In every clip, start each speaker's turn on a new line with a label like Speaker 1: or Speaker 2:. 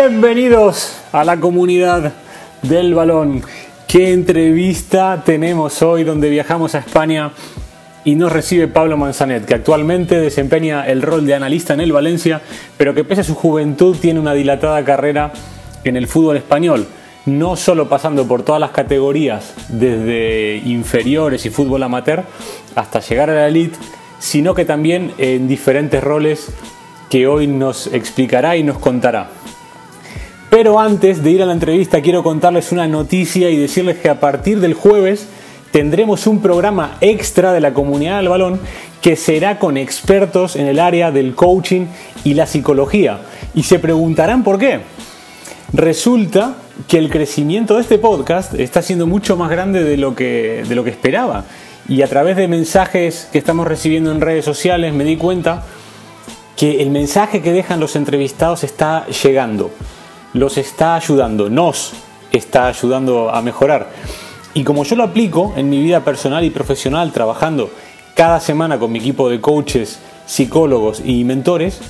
Speaker 1: Bienvenidos a la comunidad del balón. ¿Qué entrevista tenemos hoy donde viajamos a España y nos recibe Pablo Manzanet, que actualmente desempeña el rol de analista en el Valencia, pero que pese a su juventud tiene una dilatada carrera en el fútbol español, no solo pasando por todas las categorías, desde inferiores y fútbol amateur hasta llegar a la elite, sino que también en diferentes roles que hoy nos explicará y nos contará. Pero antes de ir a la entrevista quiero contarles una noticia y decirles que a partir del jueves tendremos un programa extra de la comunidad del balón que será con expertos en el área del coaching y la psicología. Y se preguntarán por qué. Resulta que el crecimiento de este podcast está siendo mucho más grande de lo que, de lo que esperaba. Y a través de mensajes que estamos recibiendo en redes sociales me di cuenta que el mensaje que dejan los entrevistados está llegando los está ayudando, nos está ayudando a mejorar. Y como yo lo aplico en mi vida personal y profesional, trabajando cada semana con mi equipo de coaches, psicólogos y mentores,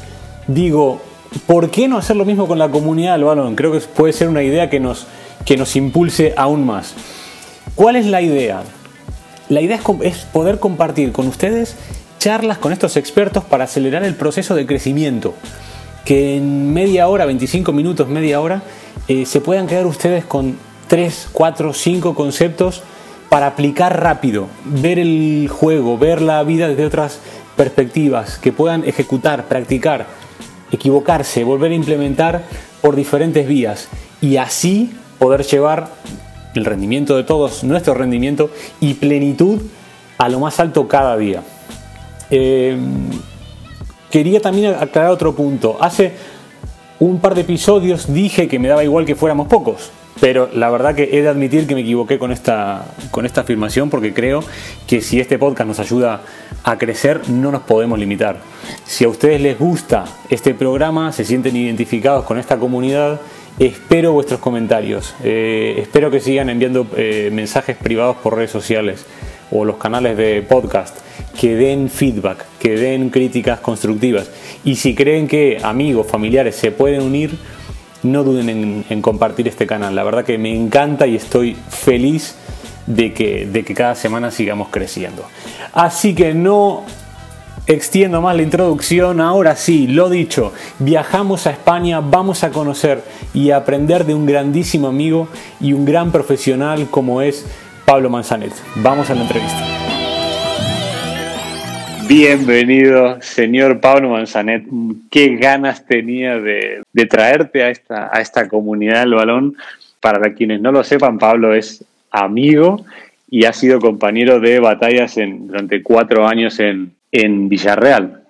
Speaker 1: digo, ¿por qué no hacer lo mismo con la comunidad del balón? Creo que puede ser una idea que nos, que nos impulse aún más. ¿Cuál es la idea? La idea es, es poder compartir con ustedes charlas con estos expertos para acelerar el proceso de crecimiento que en media hora, 25 minutos, media hora, eh, se puedan quedar ustedes con 3, 4, 5 conceptos para aplicar rápido, ver el juego, ver la vida desde otras perspectivas, que puedan ejecutar, practicar, equivocarse, volver a implementar por diferentes vías y así poder llevar el rendimiento de todos, nuestro rendimiento y plenitud a lo más alto cada día. Eh, quería también aclarar otro punto. Hace un par de episodios dije que me daba igual que fuéramos pocos. Pero la verdad que he de admitir que me equivoqué con esta, con esta afirmación porque creo que si este podcast nos ayuda a crecer no nos podemos limitar. Si a ustedes les gusta este programa, se sienten identificados con esta comunidad, espero vuestros comentarios. Eh, espero que sigan enviando eh, mensajes privados por redes sociales o los canales de podcast que den feedback, que den críticas constructivas. Y si creen que amigos, familiares se pueden unir, no duden en, compartir este canal. La verdad que me encanta y estoy feliz de que, de que cada semana sigamos creciendo. Así que no extiendo más la introducción, ahora sí, lo dicho, viajamos a España, vamos a conocer y aprender de un grandísimo amigo y un gran profesional como es Pablo Manzanet. Vamos a la entrevista. Bienvenido, señor Pablo Manzanet. Qué ganas tenía de, traerte a esta, a esta comunidad del balón. Para quienes no lo sepan, Pablo es amigo y ha sido compañero de batallas durante cuatro años en, en Villarreal.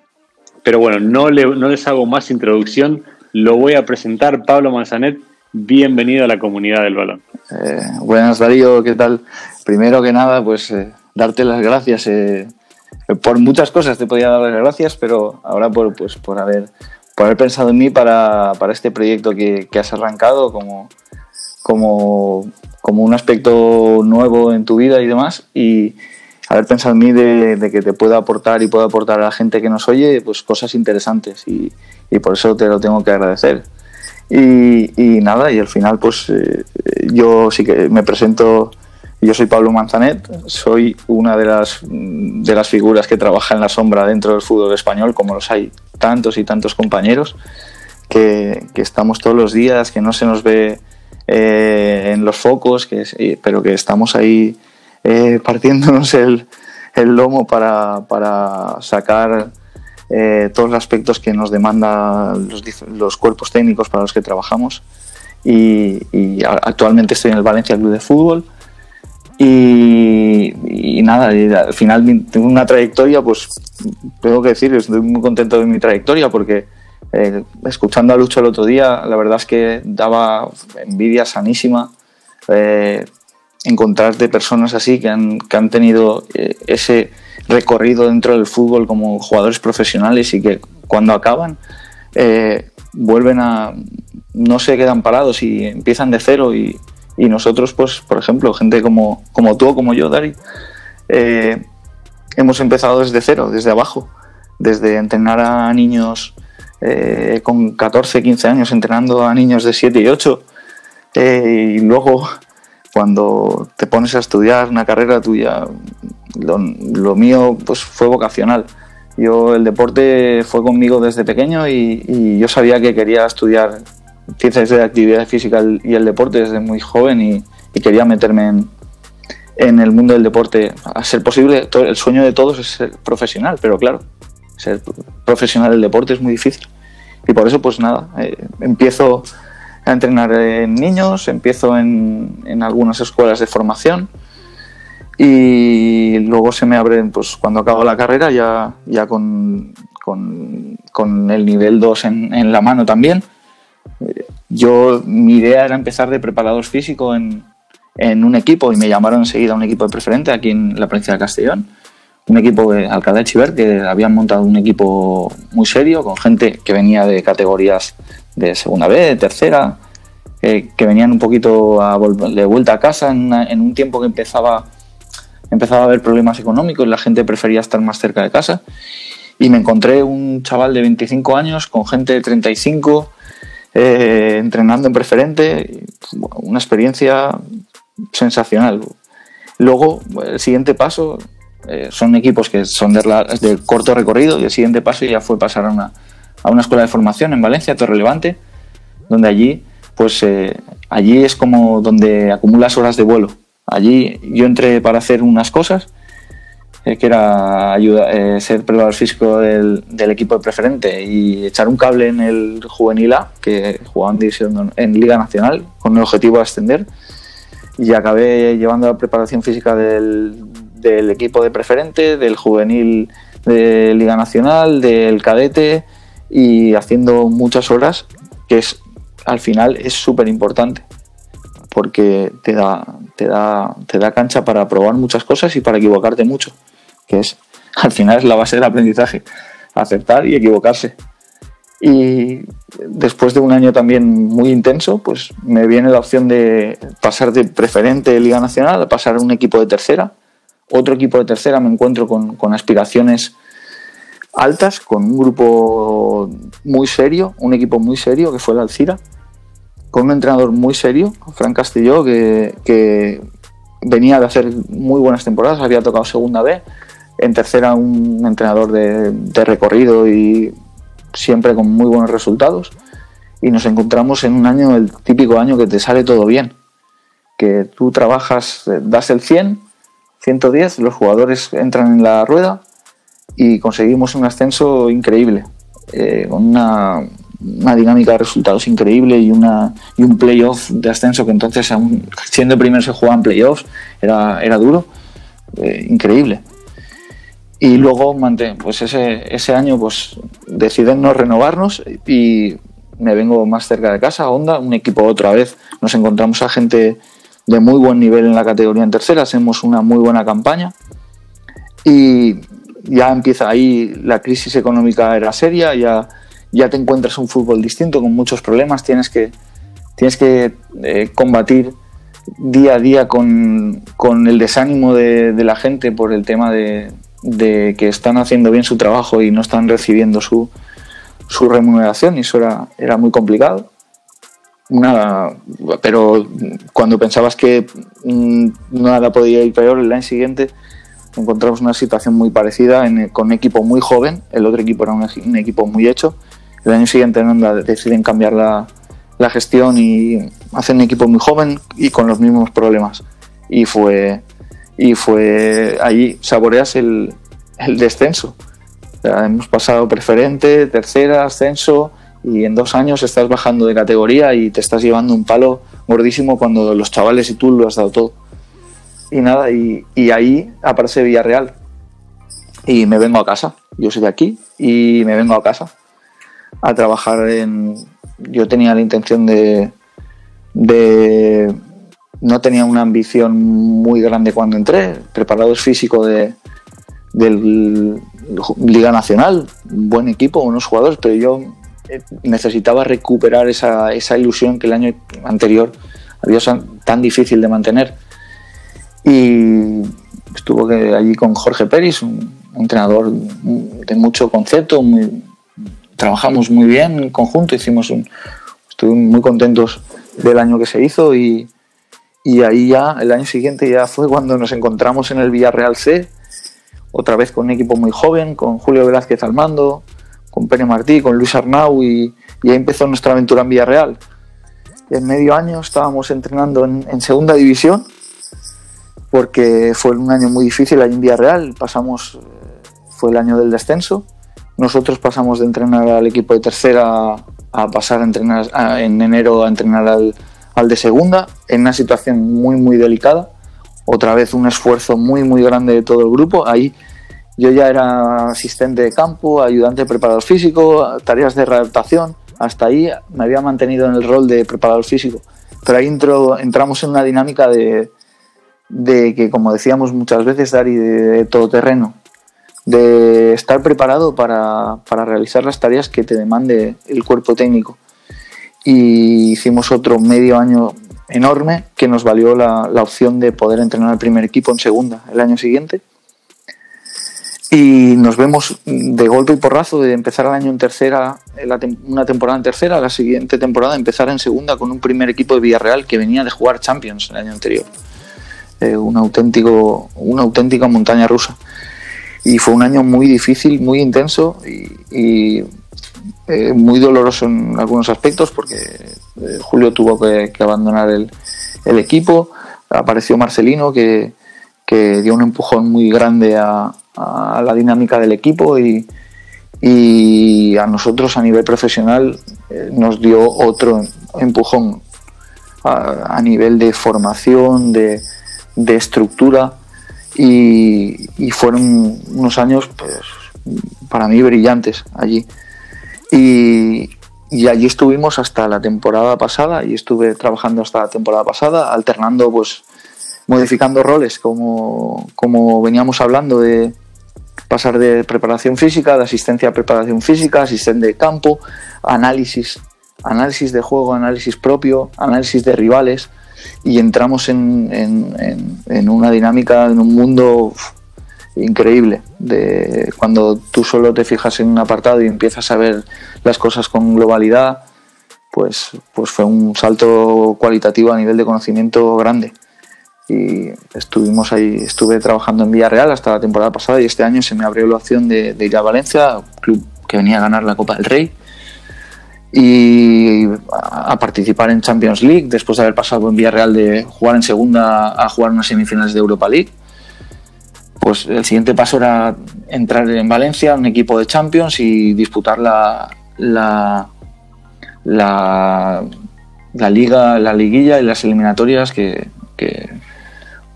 Speaker 1: Pero bueno, no, no les hago más introducción. Lo voy a presentar. Pablo Manzanet, bienvenido a la comunidad del balón.
Speaker 2: Eh, buenas, Darío, ¿qué tal? Primero que nada, pues eh, darte las gracias. Eh, por muchas cosas te podía dar las gracias, pero ahora por, pues, por, haber, por haber pensado en mí para, para este proyecto que, que, has arrancado como, como, como un aspecto nuevo en tu vida y demás. Y haber pensado en mí de, que te pueda aportar y pueda aportar a la gente que nos oye pues cosas interesantes y, y por eso te lo tengo que agradecer. Y, nada, y al final pues eh, yo sí que me presento, yo soy Pablo Manzanet, soy una de las, de las figuras que trabaja en la sombra dentro del fútbol español, como los hay tantos y tantos compañeros, que, estamos todos los días, que no se nos ve eh, en los focos, que, pero que estamos ahí eh, partiéndonos el, el lomo para, para sacar eh, todos los aspectos que nos demandan los, cuerpos técnicos para los que trabajamos. Y, actualmente estoy en el Valencia Club de Fútbol. Y, nada, al final tengo una trayectoria, pues tengo que decir, estoy muy contento de mi trayectoria porque eh, escuchando a Lucho el otro día, la verdad es que daba envidia sanísima eh, encontrarte personas así que han, que han tenido ese recorrido dentro del fútbol como jugadores profesionales y que cuando acaban eh, vuelven a no se quedan parados y empiezan de cero y, nosotros pues por ejemplo gente como, como tú o como yo Dari eh, hemos empezado desde cero desde abajo desde entrenar a niños eh, con 14, 15 años entrenando a niños de 7 y 8 eh, y luego cuando te pones a estudiar una carrera tuya, lo, mío pues fue vocacional. Yo el deporte fue conmigo desde pequeño y, yo sabía que quería estudiar ciencias de actividad física y el deporte desde muy joven y, quería meterme en, en, el mundo del deporte. A ser posible, el sueño de todos es ser profesional, pero claro, ser profesional del deporte es muy difícil. Y por eso, pues nada, eh, empiezo a entrenar en niños, empiezo en, en, algunas escuelas de formación y luego se me abren, pues cuando acabo la carrera, ya, ya con, con, el nivel 2 en, en, la mano también. Yo, mi idea era empezar de preparador físico en, en un equipo y me llamaron enseguida a un equipo de preferente aquí en la provincia de Castellón un equipo de Alcalá de Chiver que habían montado un equipo muy serio con gente que venía de categorías de segunda B, de tercera, que venían un poquito de vuelta a casa en, un tiempo que empezaba, empezaba a haber problemas económicos y la gente prefería estar más cerca de casa. Y me encontré un chaval de 25 años con gente de 35 eh, entrenando en preferente, una experiencia sensacional. Luego, el siguiente paso, eh, son equipos que son de, corto recorrido y el siguiente paso ya fue pasar a una, a una escuela de formación en Valencia, Torrelevante, donde allí, pues eh, allí es como donde acumulas horas de vuelo. Allí yo entré para hacer unas cosas, eh, que era ayuda, ser preparador físico del, equipo de preferente y echar un cable en el juvenil A, que jugaban división en Liga Nacional, con el objetivo de ascender. Y acabé llevando la preparación física del, del equipo de preferente, del juvenil de Liga Nacional, del cadete y haciendo muchas horas, que es al final es súper importante porque te da, te, da, te da cancha para probar muchas cosas y para equivocarte mucho, que es al final es la base del aprendizaje, aceptar y equivocarse. Y después de un año también muy intenso, pues me viene la opción de pasar de preferente de Liga Nacional a pasar a un equipo de tercera otro equipo de tercera me encuentro con, aspiraciones altas, con un grupo muy serio, un equipo muy serio que fue el Alcira, con un entrenador muy serio, Fran Castillo, que, venía de hacer muy buenas temporadas, había tocado segunda B, en tercera un entrenador de, de recorrido y siempre con muy buenos resultados. Y nos encontramos en un año, el típico año que te sale todo bien, que tú trabajas, eh, das el 100 110, los jugadores entran en la rueda y conseguimos un ascenso increíble, eh, con una, dinámica de resultados increíble y, una, y un playoff de ascenso que entonces, aún siendo primero se jugaban playoffs, era, era duro, eh, increíble. Y luego pues ese, ese año pues deciden no renovarnos y me vengo más cerca de casa, Honda, un equipo otra vez, nos encontramos a gente de muy buen nivel en la categoría en tercera, hacemos una muy buena campaña y ya empieza ahí la crisis económica era seria, ya, ya te encuentras un fútbol distinto con muchos problemas, tienes que, tienes que eh, combatir día a día con, el desánimo de, la gente por el tema de, que están haciendo bien su trabajo y no están recibiendo su, su remuneración y eso era, era muy complicado. Una, pero cuando pensabas que mm, nada podía ir peor, el año siguiente encontramos una situación muy parecida con un equipo muy joven, el otro equipo era un, equipo muy hecho. El año siguiente deciden cambiar la, gestión y hacen un equipo muy joven y con los mismos problemas. Y fue, y fue allí, saboreas el, el descenso. hemos pasado preferente, tercera, ascenso, y en dos años estás bajando de categoría y te estás llevando un palo gordísimo cuando los chavales y tú lo has dado todo. Y nada, y, ahí aparece Villarreal. Y me vengo a casa. Yo soy de aquí y me vengo a casa a trabajar en... Yo tenía la intención de... de no tenía una ambición muy grande cuando entré. Preparado físico de, Liga Nacional, buen equipo, unos jugadores, pero yo necesitaba recuperar esa, esa, ilusión que el año anterior había tan difícil de mantener. Y estuve allí con Jorge Peris, un entrenador de mucho concepto, trabajamos muy bien en conjunto, hicimos un, estuvimos muy contentos del año que se hizo y, y ahí ya, el año siguiente ya fue cuando nos encontramos en el Villarreal C, otra vez con un equipo muy joven, con Julio Velázquez al mando, con Pene Martí, con Luis Arnau y, y ahí empezó nuestra aventura en Villarreal. En medio año estábamos entrenando en, segunda división porque fue un año muy difícil ahí en Villarreal. Pasamos, eh, fue el año del descenso. Nosotros pasamos de entrenar al equipo de tercera a pasar a entrenar en enero a entrenar al, al de segunda en una situación muy muy delicada. Otra vez un esfuerzo muy muy grande de todo el grupo. Ahí yo ya era asistente de campo, ayudante de preparador físico, tareas de readaptación hasta ahí me había mantenido en el rol de preparador físico. Pero ahí entramos en una dinámica de, que, como decíamos muchas veces, Dari, de, de todoterreno, de estar preparado para, realizar las tareas que te demande el cuerpo técnico. Y hicimos otro medio año enorme que nos valió la, la opción de poder entrenar al primer equipo en segunda el año siguiente y nos vemos de golpe y porrazo de empezar el año en tercera, una temporada en tercera, la siguiente temporada empezar en segunda con un primer equipo de Villarreal que venía de jugar Champions el año anterior. Eh, un auténtico, una auténtica montaña rusa. Y fue un año muy difícil, muy intenso y, eh, muy doloroso en algunos aspectos porque eh, Julio tuvo que, abandonar el, equipo. Apareció Marcelino que, que dio un empujón muy grande a, la dinámica del equipo y, y a nosotros a nivel profesional nos dio otro empujón a, nivel de formación, de, de estructura y, fueron unos años pues, para mí brillantes allí. Y, y, allí estuvimos hasta la temporada pasada y estuve trabajando hasta la temporada pasada, alternando, pues modificando roles, como, como veníamos hablando de, pasar de preparación física, de asistencia a preparación física, asistente de campo, análisis, análisis de juego, análisis propio, análisis de rivales y entramos en, en, una dinámica, en un mundo increíble, de cuando tú solo te fijas en un apartado y empiezas a ver las cosas con globalidad, pues, pues fue un salto cualitativo a nivel de conocimiento grande. Y estuvimos ahí, estuve trabajando en Villarreal hasta la temporada pasada y este año se me abrió la opción de, ir a Valencia, club que venía a ganar la Copa del Rey y a, participar en Champions League después de haber pasado en Villarreal de jugar en segunda a jugar unas semifinales de Europa League. Pues el siguiente paso era entrar en Valencia, un equipo de Champions y disputar la, la, la, liga, la liguilla y las eliminatorias que, que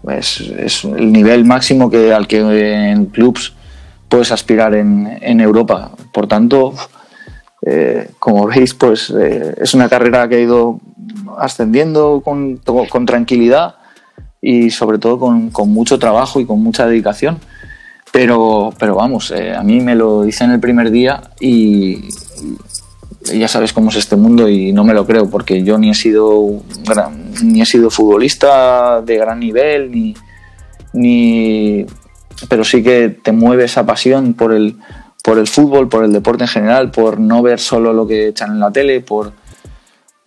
Speaker 2: es, el nivel máximo que, al que en clubs puedes aspirar en Europa. Por tanto, eh, como veis, pues eh, es una carrera que ha ido ascendiendo con, con tranquilidad y sobre todo con, con, mucho trabajo y con mucha dedicación. Pero, pero vamos, eh, a mí me lo hice en el primer día y, ya sabes cómo es este mundo y no me lo creo porque yo ni he sido ni he sido futbolista de gran nivel ni, ni pero sí que te mueve esa pasión por el por el fútbol, por el deporte en general, por no ver solo lo que echan en la tele, por,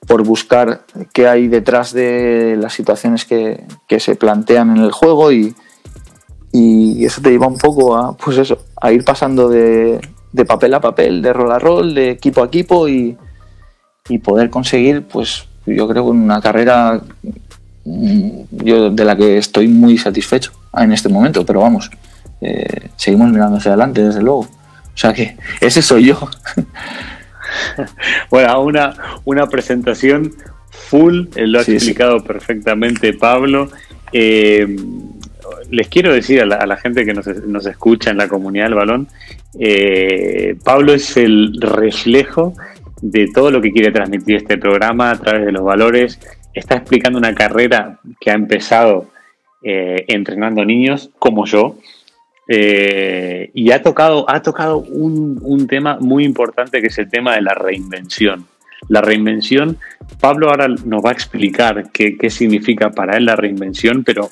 Speaker 2: por buscar qué hay detrás de las situaciones que, que se plantean en el juego y, y eso te lleva un poco a pues eso, a ir pasando de, de papel a papel, de rol a rol, de equipo a equipo y, poder conseguir, pues yo creo, una carrera mm, yo de la que estoy muy satisfecho en este momento, pero vamos, eh, seguimos mirando hacia adelante, desde luego. O sea que ese soy yo.
Speaker 1: bueno, una, una presentación full, eh, lo ha explicado perfectamente Pablo. Eh, les quiero decir a la, gente que nos, nos, escucha en la comunidad del balón, eh, Pablo es el reflejo de todo lo que quiere transmitir este programa a través de los valores. Está explicando una carrera que ha empezado eh, entrenando niños como yo. Eh, y ha tocado, ha tocado un, un, tema muy importante que es el tema de la reinvención. La reinvención, Pablo ahora nos va a explicar qué, qué significa para él la reinvención, pero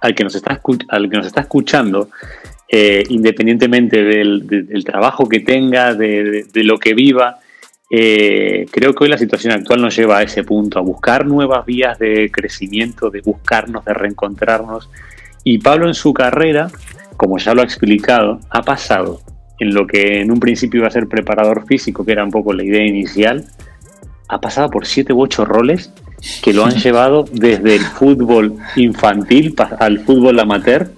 Speaker 1: al que nos está, al que nos está escuchando, eh, independientemente del, trabajo que tenga, de, lo que viva. Eh, creo que hoy la situación actual nos lleva a ese punto, a buscar nuevas vías de crecimiento, de buscarnos, de reencontrarnos. Y Pablo en su carrera, como ya lo ha explicado, ha pasado en lo que en un principio iba a ser preparador físico, que era un poco la idea inicial, ha pasado por siete u ocho roles que lo han llevado desde el fútbol infantil al fútbol amateur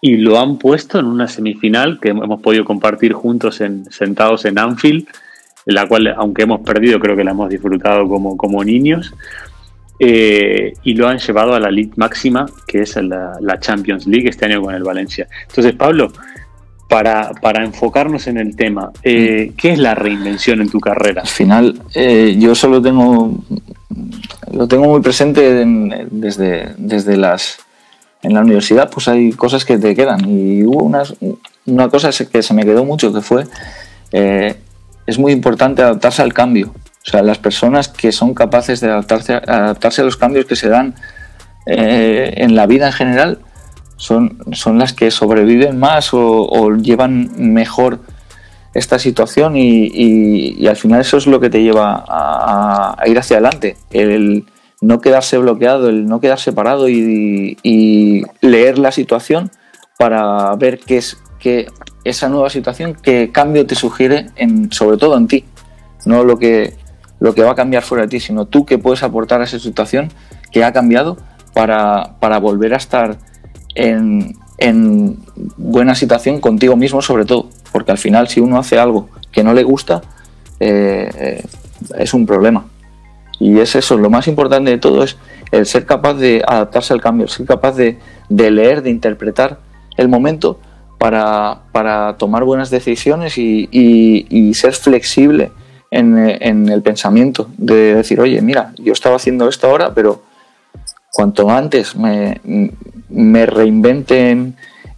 Speaker 1: y lo han puesto en una semifinal que hemos podido compartir juntos en, sentados en Anfield, en la cual, aunque hemos perdido, creo que la hemos disfrutado como, como niños. Eh, y lo han llevado a la League máxima, que es la, la, Champions League este año con el Valencia. Entonces, Pablo, para, para enfocarnos en el tema, eh, mm. ¿qué es la reinvención en tu carrera?
Speaker 2: Al final, eh, yo solo tengo, lo tengo muy presente desde, desde las en la universidad pues hay cosas que te quedan y hubo una, una cosa que se me quedó mucho que fue eh, es muy importante adaptarse al cambio o sea las personas que son capaces de adaptarse, adaptarse a los cambios que se dan eh, en la vida en general son, son las que sobreviven más o, llevan mejor esta situación y, al final eso es lo que te lleva a, a ir hacia adelante. El, no quedarse bloqueado, el no quedarse parado y, leer la situación para ver qué es que esa nueva situación, qué cambio te sugiere, en, sobre todo en ti, no lo que, lo que va a cambiar fuera de ti, sino tú que puedes aportar a esa situación que ha cambiado para, volver a estar en, buena situación contigo mismo sobre todo, porque al final si uno hace algo que no le gusta, eh, eh, es un problema. Y es eso, lo más importante de todo es el ser capaz de adaptarse al cambio, ser capaz de, leer, de interpretar el momento para, tomar buenas decisiones y, ser flexible en, el pensamiento, de decir, oye, mira, yo estaba haciendo esto ahora, pero cuanto antes me, me reinventen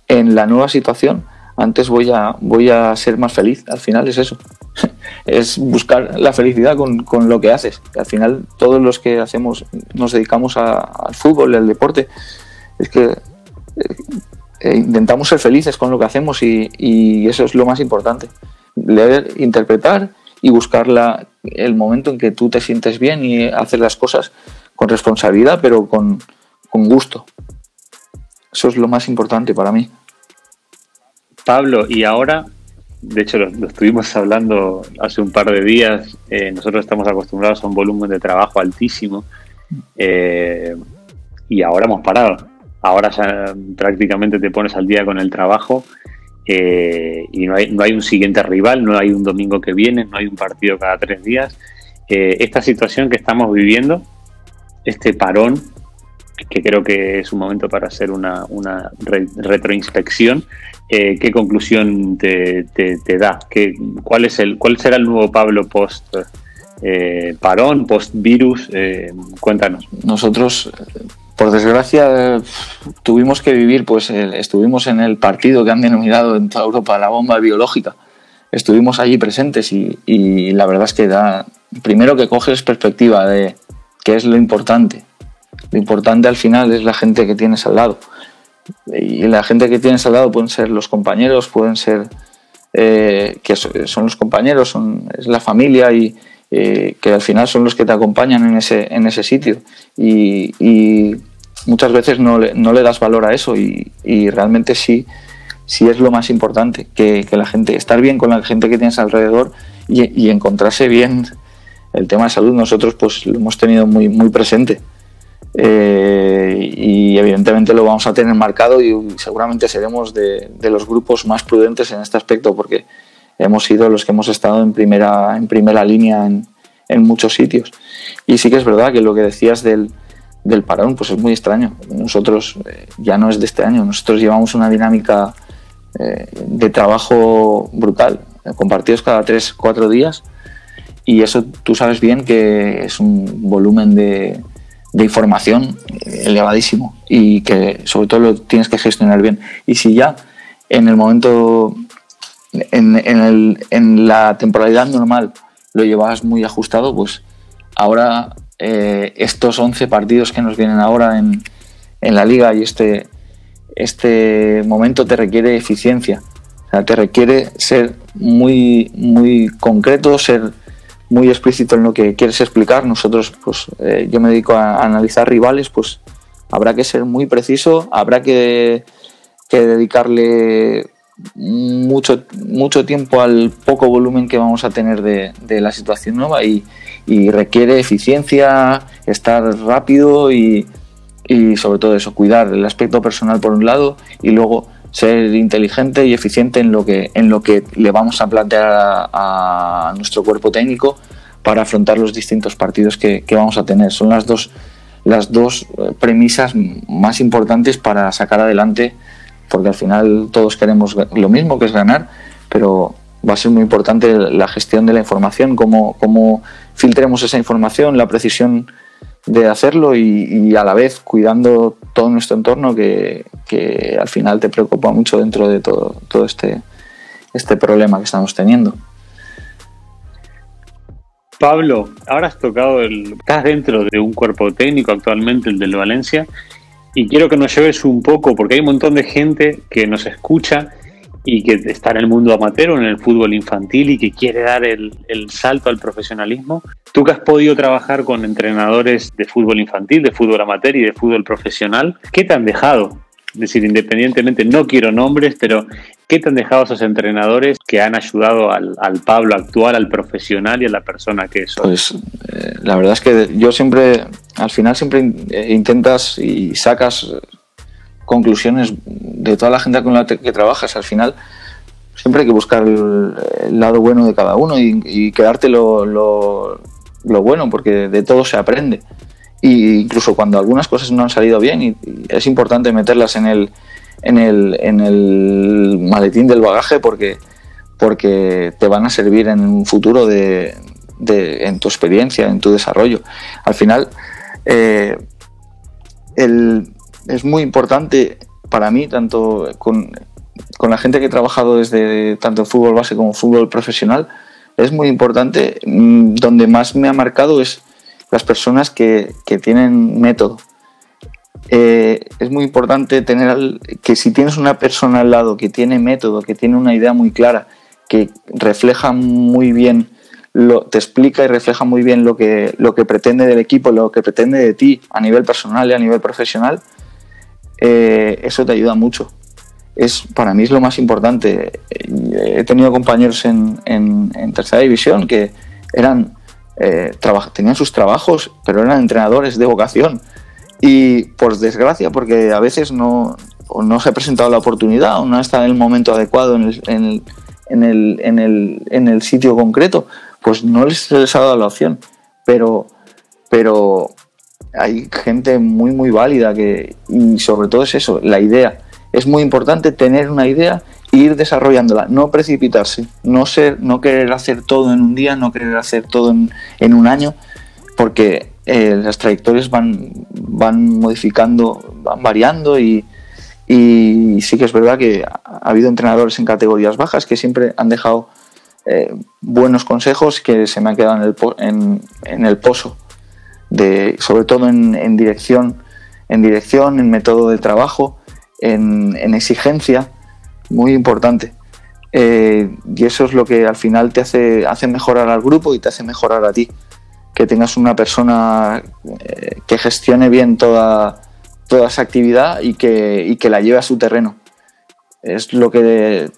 Speaker 2: en la nueva situación, antes voy a, voy a ser más feliz. Al final es eso. es buscar la felicidad con, lo que haces. Al final, todos los que hacemos, nos dedicamos al fútbol, al deporte, es que eh, eh, intentamos ser felices con lo que hacemos y, eso es lo más importante. Leer, interpretar y buscar el momento en que tú te sientes bien y hacer las cosas con responsabilidad, pero con, gusto. Eso es lo más importante para mí.
Speaker 1: Pablo, y ahora de hecho lo, estuvimos hablando hace un par de días, eh, nosotros estamos acostumbrados a un volumen de trabajo altísimo eh, y ahora hemos parado. Ahora ya prácticamente te pones al día con el trabajo eh, y no hay, no hay un siguiente rival, no hay un domingo que viene, no hay un partido cada tres días. esta situación que estamos viviendo, este parón, que creo que es un momento para hacer una, una retroinspección, eh, ¿qué conclusión te, da? ¿Qué, cuál, es el, ¿Cuál será el nuevo Pablo post eh, parón, post virus? Eh, cuéntanos.
Speaker 2: Nosotros, por desgracia, tuvimos que vivir, pues estuvimos en el partido que han denominado en toda Europa la bomba biológica. Estuvimos allí presentes y, la verdad es que da, primero que coges perspectiva de qué es lo importante. Lo importante al final es la gente que tienes al lado y la gente que tienes al lado pueden ser los compañeros, pueden ser eh, que son los compañeros, son, es la familia y eh, que al final son los que te acompañan en ese, en ese sitio. Y, muchas veces no le, no le, das valor a eso y, realmente sí, sí es lo más importante, que, la gente, estar bien con la gente que tienes alrededor y, y encontrarse bien el tema de salud. Nosotros pues lo hemos tenido muy, muy presente. Eh, y evidentemente lo vamos a tener marcado y seguramente seremos de, los grupos más prudentes en este aspecto porque hemos sido los que hemos estado en primera, en primera línea en, muchos sitios. Y sí que es verdad que lo que decías del, del parón pues es muy extraño. Nosotros eh, ya no es de este año, nosotros llevamos una dinámica eh, de trabajo brutal, compartidos cada 3, 4 días y eso tú sabes bien que es un volumen de, información elevadísimo y que sobre todo lo tienes que gestionar bien. Y si ya en el momento, en, en la temporalidad normal lo llevas muy ajustado, pues ahora eh, estos 11 partidos que nos vienen ahora en, en, la liga y este, este momento te requiere eficiencia, te requiere ser muy, muy concreto, ser muy explícito en lo que quieres explicar. Nosotros, pues eh, yo me dedico a, analizar rivales, pues habrá que ser muy preciso, habrá que, dedicarle mucho, mucho tiempo al poco volumen que vamos a tener de, la situación nueva y, requiere eficiencia, estar rápido y, y sobre todo eso, cuidar el aspecto personal por un lado y luego ser inteligente y eficiente en lo que, en lo que le vamos a plantear a, nuestro cuerpo técnico para afrontar los distintos partidos que, vamos a tener. Son las dos, las dos eh, premisas más importantes para sacar adelante, porque al final todos queremos lo mismo, que es ganar, pero va a ser muy importante la gestión de la información, cómo, cómo filtremos esa información, la precisión de hacerlo y, a la vez cuidando todo nuestro entorno que, al final te preocupa mucho dentro de todo, todo este, este problema que estamos teniendo.
Speaker 1: Pablo, ahora has tocado el. Estás dentro de un cuerpo técnico actualmente, el del Valencia, y quiero que nos lleves un poco, porque hay un montón de gente que nos escucha y que está en el mundo amateur, en el fútbol infantil y que quiere dar el, salto al profesionalismo. Tú que has podido trabajar con entrenadores de fútbol infantil, de fútbol amateur y de fútbol profesional, ¿qué te han dejado? Es decir, independientemente, no quiero nombres, pero ¿qué te han dejado esos entrenadores que han ayudado al, Pablo actual, al profesional y a la persona que es?
Speaker 2: Pues eh, la verdad es que yo siempre, al final siempre intentas y sacas conclusiones de toda la gente con la que trabajas. Al final, siempre hay que buscar el, lado bueno de cada uno y, quedarte lo, lo, bueno, porque de todo se aprende. Y incluso cuando algunas cosas no han salido bien, y, es importante meterlas en el, en el, en el maletín del bagaje porque, porque te van a servir en un futuro de, en tu experiencia, en tu desarrollo. Al final, eh, el, es muy importante para mí, tanto con, la gente que he trabajado desde tanto fútbol base como fútbol profesional, es muy importante. Mm, donde más me ha marcado es las personas que, tienen método. Eh, es muy importante tener que si tienes una persona al lado que tiene método, que tiene una idea muy clara, que refleja muy bien, lo, te explica y refleja muy bien lo que, lo que pretende del equipo, lo que pretende de ti a nivel personal y a nivel profesional, eh, eso te ayuda mucho. Es, para mí es lo más importante. He tenido compañeros en, tercera división que eran, eh, tenían sus trabajos, pero eran entrenadores de vocación. Y por desgracia, porque a veces no, no se ha presentado la oportunidad o no está en el momento adecuado en el, en el, en el, en el sitio concreto, pues no les, les, ha dado la opción. Pero, pero hay gente muy, muy válida que, y sobre todo es eso, la idea. Es muy importante tener una idea e ir desarrollándola, no precipitarse, no, ser, no querer hacer todo en un día, no querer hacer todo en, un año, porque eh, las trayectorias van, van modificando, van variando y, sí que es verdad que ha habido entrenadores en categorías bajas que siempre han dejado eh, buenos consejos que se me han quedado en el, en, en el pozo sobre todo en, dirección, en dirección, en método de trabajo, en, exigencia, muy importante. Eh, y eso es lo que al final te hace, mejorar al grupo y te hace mejorar a ti. Que tengas una persona eh, que gestione bien toda, toda esa actividad y que, que la lleve a su terreno. Es lo que,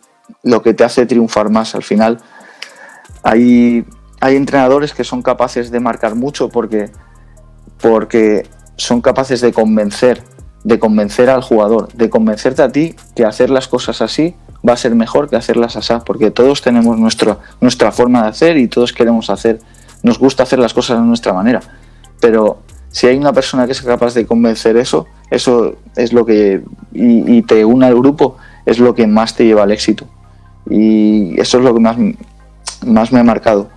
Speaker 2: lo que te hace triunfar más. Al final hay, hay entrenadores que son capaces de marcar mucho porque porque son capaces de convencer, de convencer al jugador, de convencerte a ti que hacer las cosas así va a ser mejor que hacerlas así, porque todos tenemos nuestra forma de hacer y todos queremos hacer, nos gusta hacer las cosas de nuestra manera, pero si hay una persona que es capaz de convencer eso, eso es lo que, y, te une al grupo, es lo que más te lleva al éxito. Y eso es lo que más, más me ha marcado.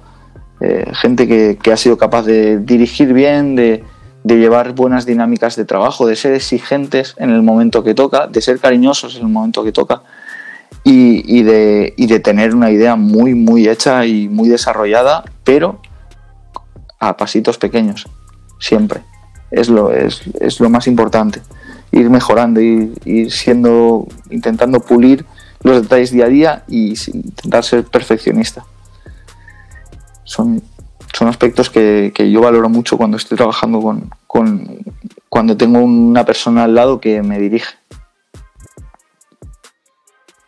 Speaker 2: Eh, gente que, ha sido capaz de dirigir bien, de, de llevar buenas dinámicas de trabajo, de ser exigentes en el momento que toca, de ser cariñosos en el momento que toca y, de, de, tener una idea muy, muy hecha y muy desarrollada, pero a pasitos pequeños, siempre. Es lo, es, lo más importante. ir mejorando, ir, ir siendo, intentando pulir los detalles día a día y intentar ser perfeccionista. Son, son aspectos que, que yo valoro mucho cuando estoy trabajando con, con, cuando tengo una persona al lado que me dirige.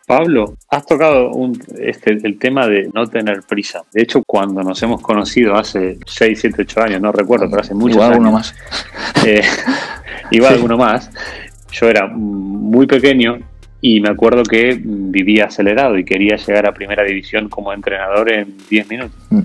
Speaker 1: Pablo, has tocado este, el tema de no tener prisa. De hecho, cuando nos hemos conocido hace 6, 7, 8 años, no recuerdo, pero hace muchos
Speaker 2: igual
Speaker 1: años.
Speaker 2: Alguno más.
Speaker 1: Eh, igual alguno más. Yo era muy pequeño y me acuerdo que vivía acelerado y quería llegar a primera división como entrenador en 10 minutos. Mm.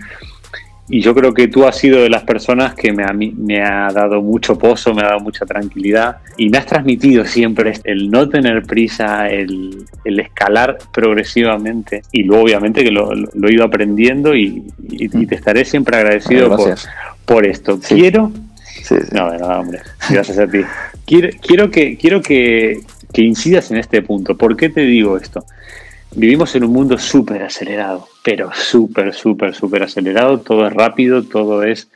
Speaker 1: Y yo creo que tú has sido de las personas que me ha, me ha dado mucho pozo, me ha dado mucha tranquilidad y me has transmitido siempre el no tener prisa, el, el escalar progresivamente. Y luego obviamente que lo, lo, he ido aprendiendo y, y, te estaré siempre agradecido por, por, esto. Quiero... Sí, no, no, hombre, gracias a ti. Quiero, quiero, que, quiero que, que incidas en este punto. ¿Por qué te digo esto? Vivimos en un mundo súper acelerado, pero súper, súper, súper acelerado. Todo es rápido, todo es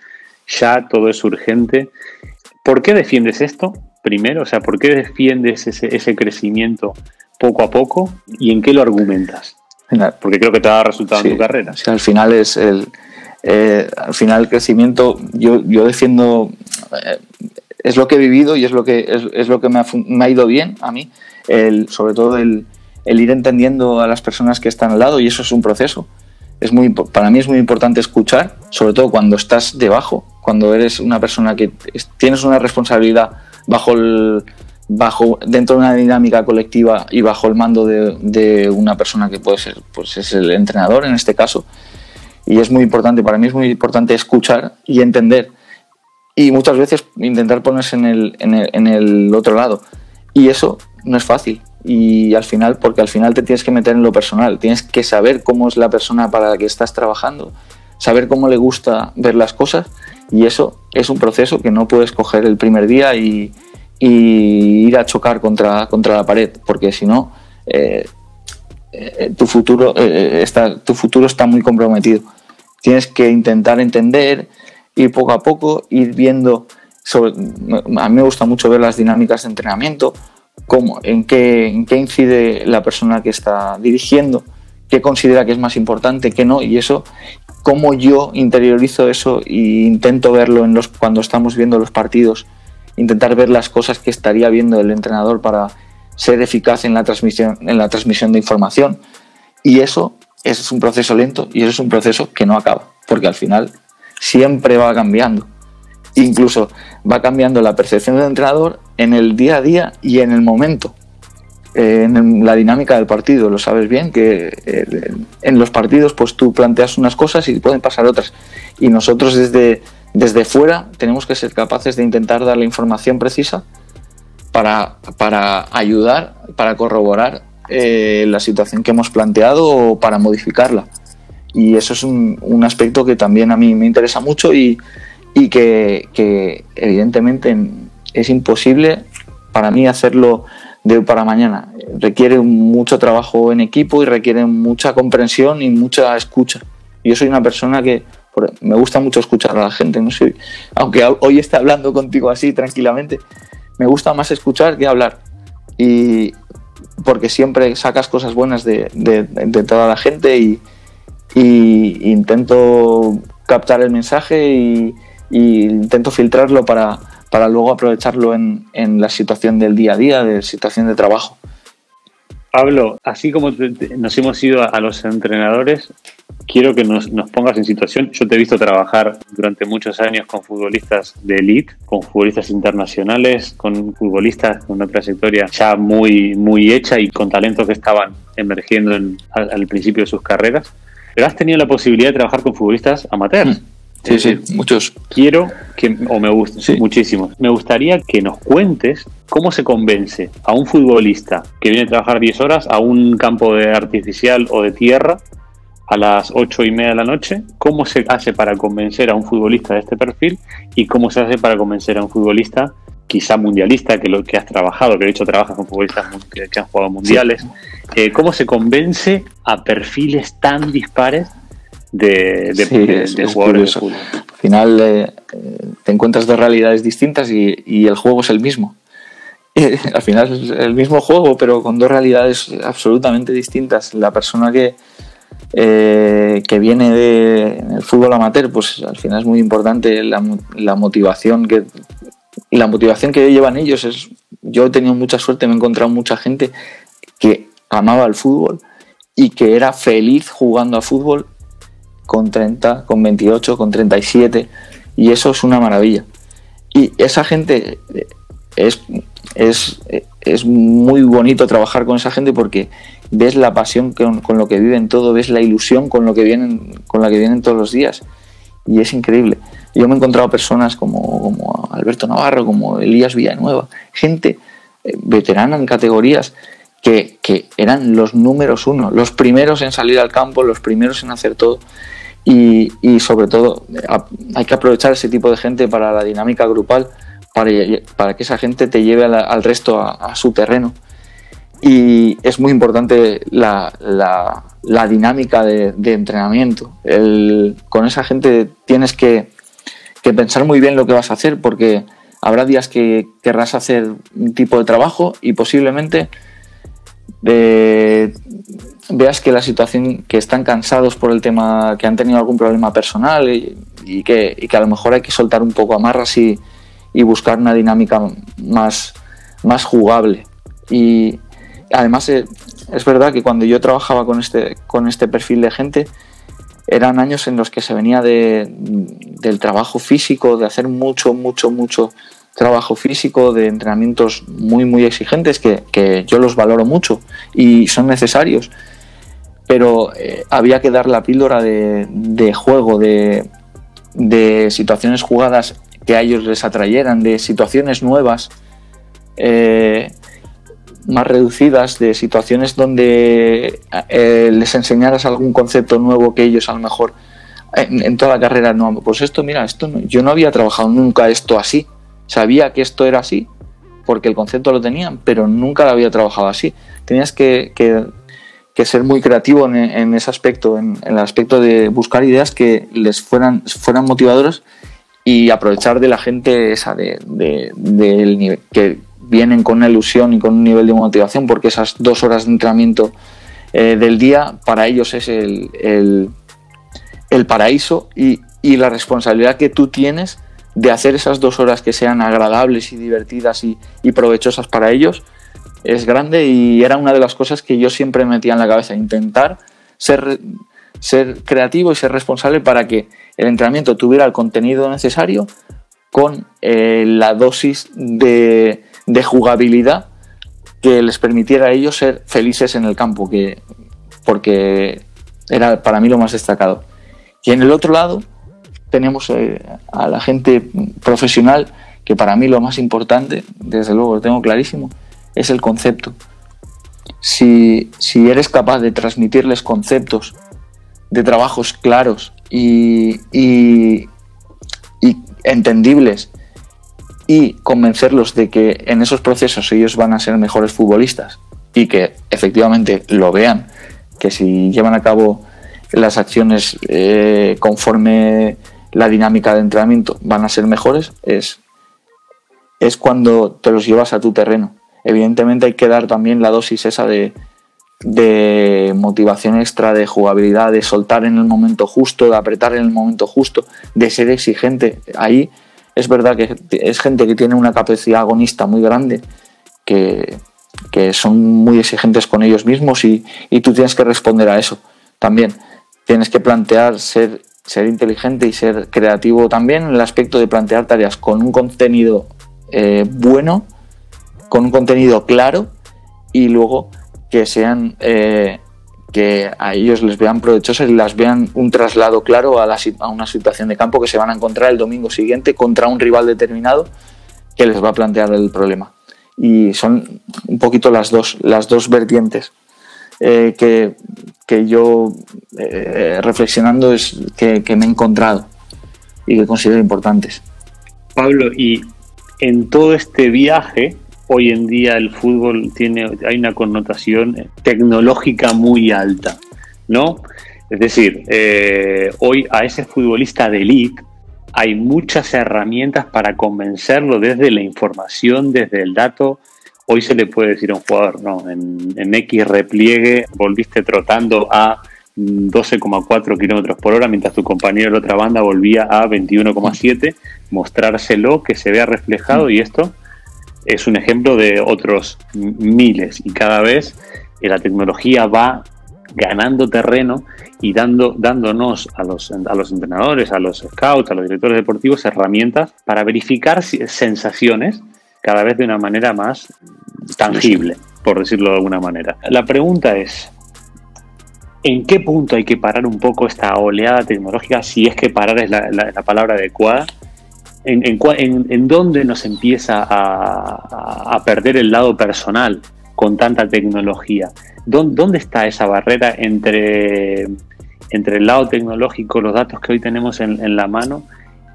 Speaker 1: ya, todo es urgente. ¿Por qué defiendes esto? Primero, o sea, ¿por qué defiendes ese, ese crecimiento poco a poco y en qué lo argumentas? Porque creo que te ha dado resultado en tu carrera.
Speaker 2: al final es el, eh, al final el crecimiento, yo, yo defiendo, eh, es lo que he vivido y es lo que, es, es lo que me ha, me ha, ido bien a mí, el, sobre todo el, el ir entendiendo a las personas que están al lado y eso es un proceso. Es muy, para mí es muy importante escuchar, sobre todo cuando estás debajo, cuando eres una persona que tienes una responsabilidad bajo el, bajo, dentro de una dinámica colectiva y bajo el mando de, una persona que puede ser, pues es el entrenador en este caso. Y es muy importante, para mí es muy importante escuchar y entender. Y muchas veces intentar ponerse en el, en el otro lado. Y eso no es fácil y al final, porque al final te tienes que meter en lo personal, tienes que saber cómo es la persona para la que estás trabajando, saber cómo le gusta ver las cosas y eso es un proceso que no puedes coger el primer día y, ir a chocar contra, contra la pared, porque si no, eh, eh, tu, futuro, eh, está, tu futuro está muy comprometido. Tienes que intentar entender, ir poco a poco, ir viendo... Sobre, a mí me gusta mucho ver las dinámicas de entrenamiento, cómo, en, qué, en qué incide la persona que está dirigiendo, qué considera que es más importante, qué no, y eso, cómo yo interiorizo eso e intento verlo en los, cuando estamos viendo los partidos, intentar ver las cosas que estaría viendo el entrenador para ser eficaz en la transmisión, en la transmisión de información. Y eso es un proceso lento y eso es un proceso que no acaba, porque al final siempre va cambiando. Incluso va cambiando la percepción del entrenador en el día a día y en el momento, eh, en la dinámica del partido. Lo sabes bien que eh, en los partidos pues tú planteas unas cosas y pueden pasar otras. Y nosotros desde, desde fuera tenemos que ser capaces de intentar dar la información precisa para, para ayudar, para corroborar eh, la situación que hemos planteado o para modificarla. Y eso es un, un aspecto que también a mí me interesa mucho y, y que, que evidentemente es imposible para mí hacerlo de hoy para mañana. Requiere mucho trabajo en equipo y requiere mucha comprensión y mucha escucha. Yo soy una persona que me gusta mucho escuchar a la gente, no sé, aunque hoy esté hablando contigo así tranquilamente, me gusta más escuchar que hablar. Y porque siempre sacas cosas buenas de, toda la gente y, y, intento captar el mensaje y, y intento filtrarlo para, para luego aprovecharlo en, en, la situación del día a día, de situación de trabajo.
Speaker 1: Pablo, así como nos hemos ido a, los entrenadores, quiero que nos, nos, pongas en situación. Yo te he visto trabajar durante muchos años con futbolistas de elite, con futbolistas internacionales, con futbolistas con una trayectoria ya muy, muy hecha y con talentos que estaban emergiendo al, al, principio de sus carreras. Pero has tenido la posibilidad de trabajar con futbolistas amateurs. Mm
Speaker 2: Sí, sí, muchos.
Speaker 1: Quiero que, o me gusta, muchísimo. Me gustaría que nos cuentes cómo se convence a un futbolista que viene a trabajar 10 horas a un campo de artificial o de tierra a las 8 y media de la noche, cómo se hace para convencer a un futbolista de este perfil y cómo se hace para convencer a un futbolista quizá mundialista, que lo que has trabajado, que de hecho trabajas con futbolistas que, han jugado mundiales, eh, cómo se convence a perfiles tan dispares de, de, jugadores
Speaker 2: Al final eh, te encuentras dos realidades distintas y, el juego es el mismo. al final es el mismo juego, pero con dos realidades absolutamente distintas. La persona que, eh, que viene del fútbol amateur, pues al final es muy importante la, la, motivación que la motivación que llevan ellos es yo he tenido mucha suerte, me he encontrado mucha gente que amaba el fútbol y que era feliz jugando a fútbol con 30, con 28, con 37 y eso es una maravilla. Y esa gente es, es, es muy bonito trabajar con esa gente porque ves la pasión con, con, lo que viven todo, ves la ilusión con, lo que vienen, con la que vienen todos los días y es increíble. Yo me he encontrado personas como, como Alberto Navarro, como Elías Villanueva, gente eh, veterana en categorías que, que, eran los números uno, los primeros en salir al campo, los primeros en hacer todo. Y, y sobre todo hay que aprovechar ese tipo de gente para la dinámica grupal, para, para que esa gente te lleve al resto a, a su terreno y es muy importante la, la, la dinámica de, de entrenamiento. El, con esa gente tienes que, que, pensar muy bien lo que vas a hacer porque habrá días que querrás hacer un tipo de trabajo y posiblemente eh, veas que la situación, que están cansados por el tema, que han tenido algún problema personal y, que, a lo mejor hay que soltar un poco amarras y, buscar una dinámica más, más jugable. Y, además eh, es verdad que cuando yo trabajaba con este, con este perfil de gente, eran años en los que se venía de, del trabajo físico, de hacer mucho, mucho, mucho trabajo físico, de entrenamientos muy, muy exigentes, que, que yo los valoro mucho y son necesarios. Pero eh, había que dar la píldora de, de juego, de, de, situaciones jugadas que a ellos les atrayeran, de situaciones nuevas. Eh, más reducidas, de situaciones donde eh, les enseñaras algún concepto nuevo que ellos a lo mejor en, toda la carrera no. Pues esto, mira, esto no, yo no había trabajado nunca esto así. Sabía que esto era así porque el concepto lo tenían, pero nunca lo había trabajado así. Tenías que, ser muy creativo en, ese aspecto, en, el aspecto de buscar ideas que les fueran, fueran motivadoras y aprovechar de la gente esa de, que vienen con una ilusión y con un nivel de motivación porque esas dos horas de entrenamiento eh, del día para ellos es el paraíso y, y, la responsabilidad que tú tienes de hacer esas dos horas que sean agradables y divertidas y, provechosas para ellos es grande y era una de las cosas que yo siempre metía en la cabeza, intentar ser, ser creativo y ser responsable para que el entrenamiento tuviera el contenido necesario con eh, la dosis de, de jugabilidad que les permitiera a ellos ser felices en el campo, que, porque era para mí lo más destacado. Y en el otro lado tenemos eh, a la gente profesional, que para mí lo más importante, desde luego lo tengo clarísimo, es el concepto. Si, si eres capaz de transmitirles conceptos de trabajos claros y, y, y entendibles y convencerlos de que en esos procesos ellos van a ser mejores futbolistas y que efectivamente lo vean, que si llevan a cabo las acciones eh, conforme la dinámica de entrenamiento van a ser mejores, es, es cuando te los llevas a tu terreno. Evidentemente hay que dar también la dosis esa de, de motivación extra, de jugabilidad, de soltar en el momento justo, de apretar en el momento justo, de ser exigente. Ahí es verdad que es gente que tiene una capacidad agonista muy grande, que, que son muy exigentes con ellos mismos y, y, tú tienes que responder a eso también. Tienes que plantear ser, ser inteligente y ser creativo también en el aspecto de plantear tareas con un contenido eh, bueno, con un contenido claro y luego que sean eh, que a ellos les vean provechosas y las vean un traslado claro a, la, a, una situación de campo que se van a encontrar el domingo siguiente contra un rival determinado que les va a plantear el problema. Y son un poquito las dos, las dos vertientes eh, que, que, yo eh, reflexionando es que, que me he encontrado y que considero importantes.
Speaker 1: Pablo, y en todo este viaje, hoy en día el fútbol tiene, hay una connotación tecnológica muy alta, ¿no? Es decir, eh, hoy a ese futbolista de elite hay muchas herramientas para convencerlo desde la información, desde el dato, Hoy se le puede decir a un jugador, no, en, en X repliegue volviste trotando a 12,4 kilómetros por hora, mientras tu compañero de la otra banda volvía a 21,7, mostrárselo, que se vea reflejado, y esto es un ejemplo de otros miles, y cada vez la tecnología va ganando terreno y dando, dándonos a los, a los entrenadores, a los scouts, a los directores deportivos herramientas para verificar sensaciones cada vez de una manera más tangible, por decirlo de alguna manera. La pregunta es, ¿en qué punto hay que parar un poco esta oleada tecnológica? Si es que parar es la, palabra adecuada. ¿En, dónde nos empieza a, perder el lado personal con tanta tecnología? ¿Dónde, está esa barrera entre, entre el lado tecnológico, los datos que hoy tenemos en, en la mano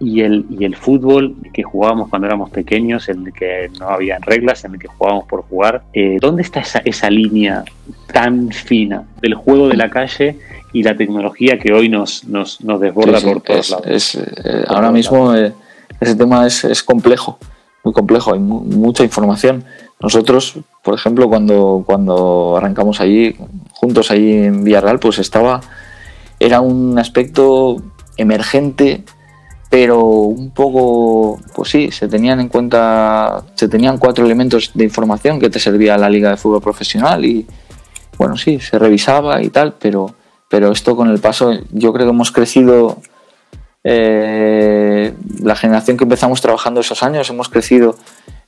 Speaker 1: y el, y el fútbol que jugábamos cuando éramos pequeños, en el que no había reglas, en el que jugábamos por jugar. Eh, ¿Dónde está esa, esa línea tan fina del juego de la calle y la tecnología que hoy nos, nos, nos desborda por todos lados?
Speaker 2: Eh, ahora mismo eh, ese tema es, es, complejo, muy complejo, hay mucha información. Nosotros, por ejemplo, cuando, cuando arrancamos allí, juntos allí en Villarreal, pues estaba, era un aspecto emergente pero un poco, pues sí, se tenían en cuenta, se tenían cuatro elementos de información que te servía la Liga de Fútbol Profesional y, bueno, sí, se revisaba y tal, pero, pero esto con el paso, yo creo que hemos crecido, eh, la generación que empezamos trabajando esos años, hemos crecido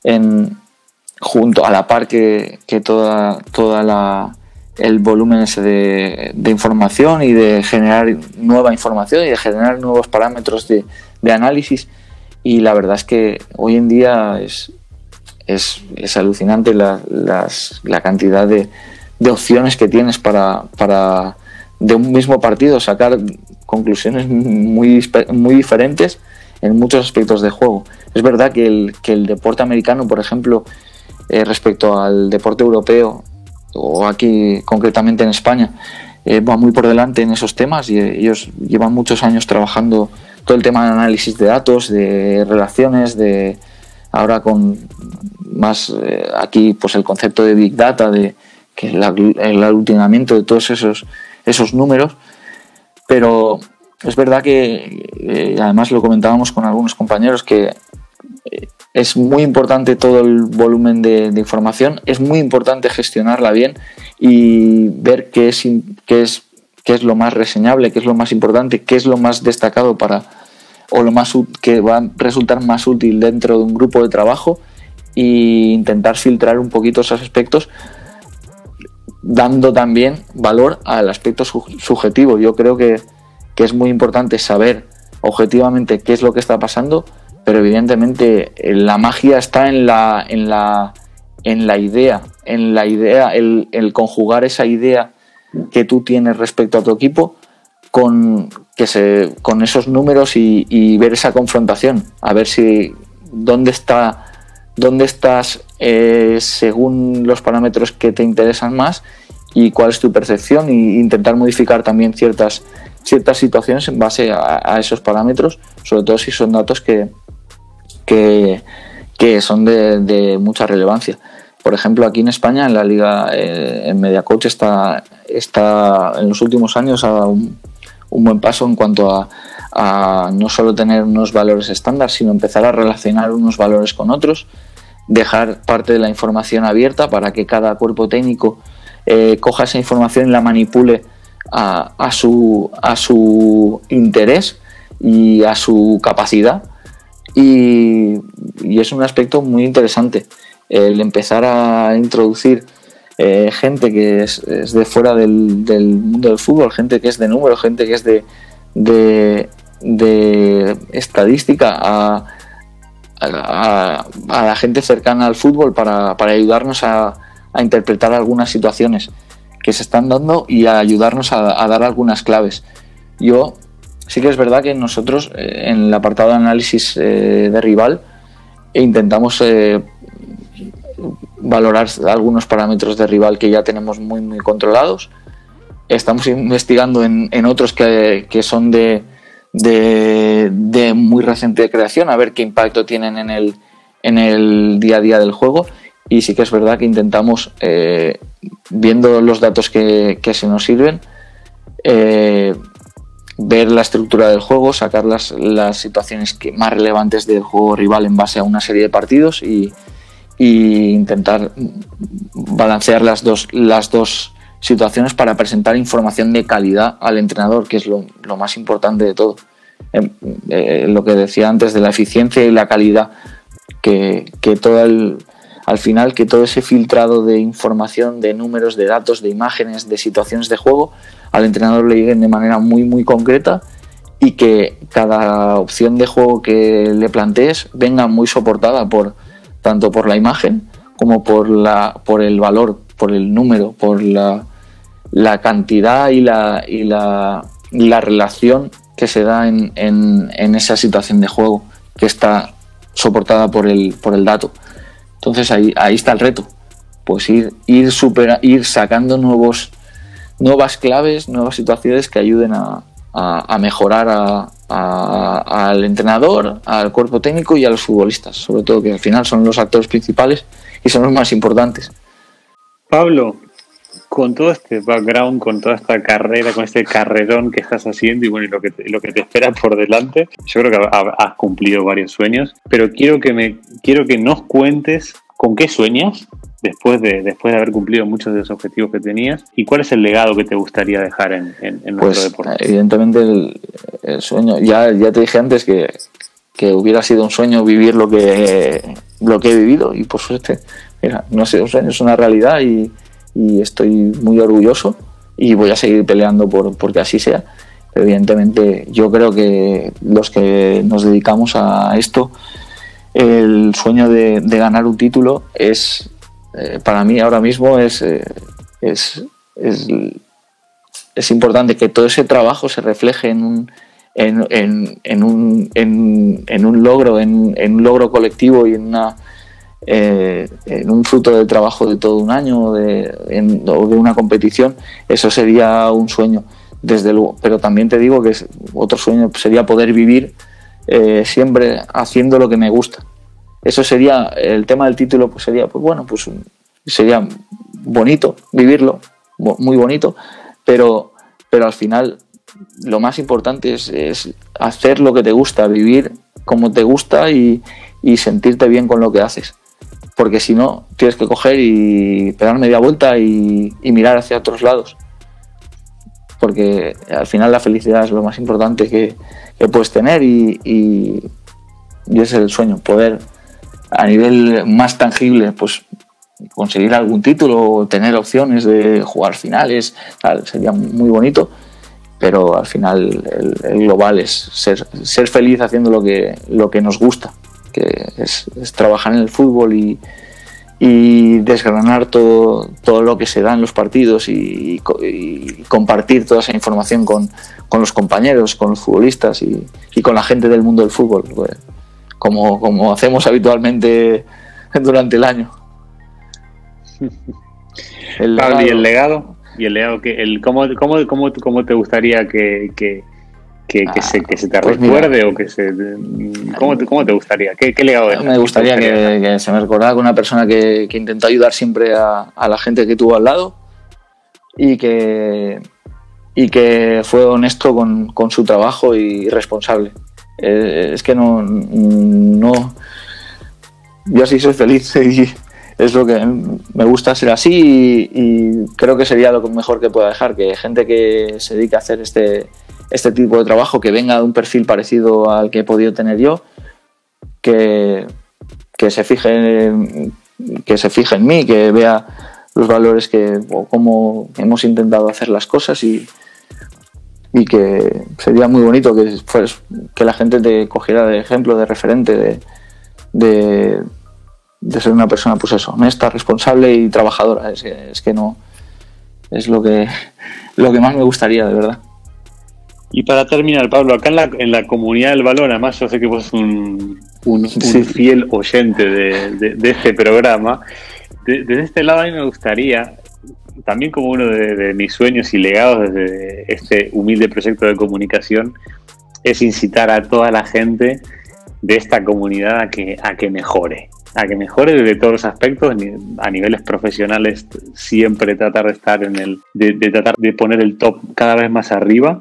Speaker 2: en, junto a la par que, que toda, toda la el volumen ese de, información y de generar nueva información y de generar nuevos parámetros de, análisis. Y la verdad es que hoy en día es, es, alucinante la, la cantidad de, de, opciones que tienes para, para, de un mismo partido sacar conclusiones muy, muy diferentes en muchos aspectos de juego. Es verdad que el, que el deporte americano, por ejemplo, eh, respecto al deporte europeo, o aquí concretamente en España, eh, va muy por delante en esos temas y ellos llevan muchos años trabajando todo el tema de análisis de datos, de relaciones, de ahora con más eh, aquí pues el concepto de big data, de que el, el aglutinamiento de todos esos esos números, pero es verdad que eh, además lo comentábamos con algunos compañeros que es muy importante todo el volumen de, información, es muy importante gestionarla bien y ver qué es, qué, es, qué es lo más reseñable, qué es lo más importante, qué es lo más destacado para o lo más que va a resultar más útil dentro de un grupo de trabajo e intentar filtrar un poquito esos aspectos dando también valor al aspecto subjetivo. Yo creo que, que es muy importante saber objetivamente qué es lo que está pasando, pero evidentemente eh, la magia está en la, en la, en la idea, en la idea, el, conjugar esa idea que tú tienes respecto a tu equipo con, que se, con esos números y, ver esa confrontación, a ver si dónde está dónde estás eh, según los parámetros que te interesan más y cuál es tu percepción e intentar modificar también ciertas, ciertas situaciones en base a esos parámetros, sobre todo si son datos que, que, son de, mucha relevancia. Por ejemplo, aquí en España, en la liga, eh, en MediaCoach está, está en los últimos años ha dado un, buen paso en cuanto a, no solo tener unos valores estándar, sino empezar a relacionar unos valores con otros, dejar parte de la información abierta para que cada cuerpo técnico eh, coja esa información y la manipule a, a, su, a su interés y a su capacidad y, es un aspecto muy interesante el empezar a introducir eh, gente que es, de fuera del, mundo del fútbol, gente que es de número, gente que es de, estadística a, a, la gente cercana al fútbol para, ayudarnos a, interpretar algunas situaciones que se están dando y a ayudarnos a, dar algunas claves. Yo Sí que es verdad que nosotros eh, en el apartado de análisis eh, de rival intentamos eh, valorar algunos parámetros de rival que ya tenemos muy, muy controlados. Estamos investigando en, otros que, son de, muy reciente creación, a ver qué impacto tienen en el, en el día a día del juego. y sí que es verdad que intentamos, eh, viendo los datos que, se nos sirven, eh, ver la estructura del juego, sacar las, las, situaciones que, más relevantes del juego rival en base a una serie de partidos y, intentar balancear las dos, las dos situaciones para presentar información de calidad al entrenador, que es lo, más importante de todo. Em, eh, lo que decía antes de la eficiencia y la calidad, que, que todo el, al final que todo ese filtrado de información, de números, de datos, de imágenes, de situaciones de juego, al entrenador le lleguen de manera muy muy concreta y que cada opción de juego que le plantees venga muy soportada por tanto por la imagen como por la por el valor, por el número, por la, la cantidad y la, y la, la relación que se da en, en, en, esa situación de juego que está soportada por el, por el dato. Entonces ahí, ahí está el reto. Pues ir, ir, ir sacando nuevos, nuevas claves, nuevas situaciones que ayuden a, mejorar al entrenador, al cuerpo técnico y a los futbolistas, sobre todo que al final son los actores principales y son los más importantes.
Speaker 1: Pablo, con todo este background, con toda esta carrera, con este carrerón que estás haciendo y bueno, lo que, lo que te espera por delante, yo creo que has cumplido varios sueños, pero quiero que me quiero que nos cuentes con qué sueñas después de, después de haber cumplido muchos de los objetivos que tenías y cuál es el legado que te gustaría dejar en, en, nuestro pues, deporte.
Speaker 2: Evidentemente el, sueño, ya, ya te dije antes que, que hubiera sido un sueño vivir lo que, lo que he vivido y por suerte, mira, no ha sido un sueño, es una realidad y, y estoy muy orgulloso y voy a seguir peleando por porque así sea. Evidentemente, yo creo que los que nos dedicamos a esto, el sueño de, ganar un título es, eh, para mí ahora mismo es, eh, es, es, es, importante que todo ese trabajo se refleje en un, en, en, en un, en, un logro, en, un logro colectivo y en una eh, en un fruto del trabajo de todo un año de, o de una competición, eso sería un sueño, desde luego. Pero también te digo que otro sueño sería poder vivir siempre haciendo lo que me gusta. Eso sería, el tema del título, pues sería, pues bueno, pues sería bonito vivirlo, muy bonito, pero, pero al final lo más importante es, hacer lo que te gusta, vivir como te gusta y sentirte bien con lo que haces porque si no, tienes que coger y pegar media vuelta y, mirar hacia otros lados. Porque al final la felicidad es lo más importante que, puedes tener y, y, es el sueño, poder a nivel más tangible, pues conseguir algún título tener opciones de jugar finales, sería muy bonito, pero al final el, global es ser, feliz haciendo lo que, lo que nos gusta que es, trabajar en el fútbol y, desgranar todo, todo lo que se da en los partidos y, compartir toda esa información con, los compañeros, con los futbolistas y, con la gente del mundo del fútbol, pues, como, como hacemos habitualmente durante el año.
Speaker 1: El ¿Y el legado? ¿Y el legado que el, cómo, cómo, cómo, cómo te gustaría que, que, que, se, que se te pues recuerde o que se... ¿Cómo te, cómo te gustaría? ¿Qué, qué legado
Speaker 2: Me gustaría que, se me recordara con una persona que, que intentó ayudar siempre a, a, la gente que tuvo al lado y que, y que fue honesto con, con su trabajo y responsable. Eh, es que no, no... Yo así soy feliz y es lo que me gusta ser así y, creo que sería lo mejor que pueda dejar, que gente que se dedique a hacer este este tipo de trabajo, que venga de un perfil parecido al que he podido tener yo, que, que se fije que se fije en mí, que vea los valores que o cómo hemos intentado hacer las cosas y, y que sería muy bonito que, que la gente te cogiera de ejemplo, de referente, de, de, de, ser una persona pues eso, honesta, responsable y trabajadora. Es, es que no es lo que, lo que más me gustaría, de verdad.
Speaker 1: Y para terminar, Pablo, acá en la, en la comunidad del balón, además yo sé que vos un, un, fiel oyente de, de, este programa, desde este lado a mí me gustaría, también como uno de, mis sueños y legados desde este humilde proyecto de comunicación, es incitar a toda la gente de esta comunidad a que, a que mejore, a que mejore desde todos los aspectos, a niveles profesionales siempre tratar de estar en el, de, tratar de poner el top cada vez más arriba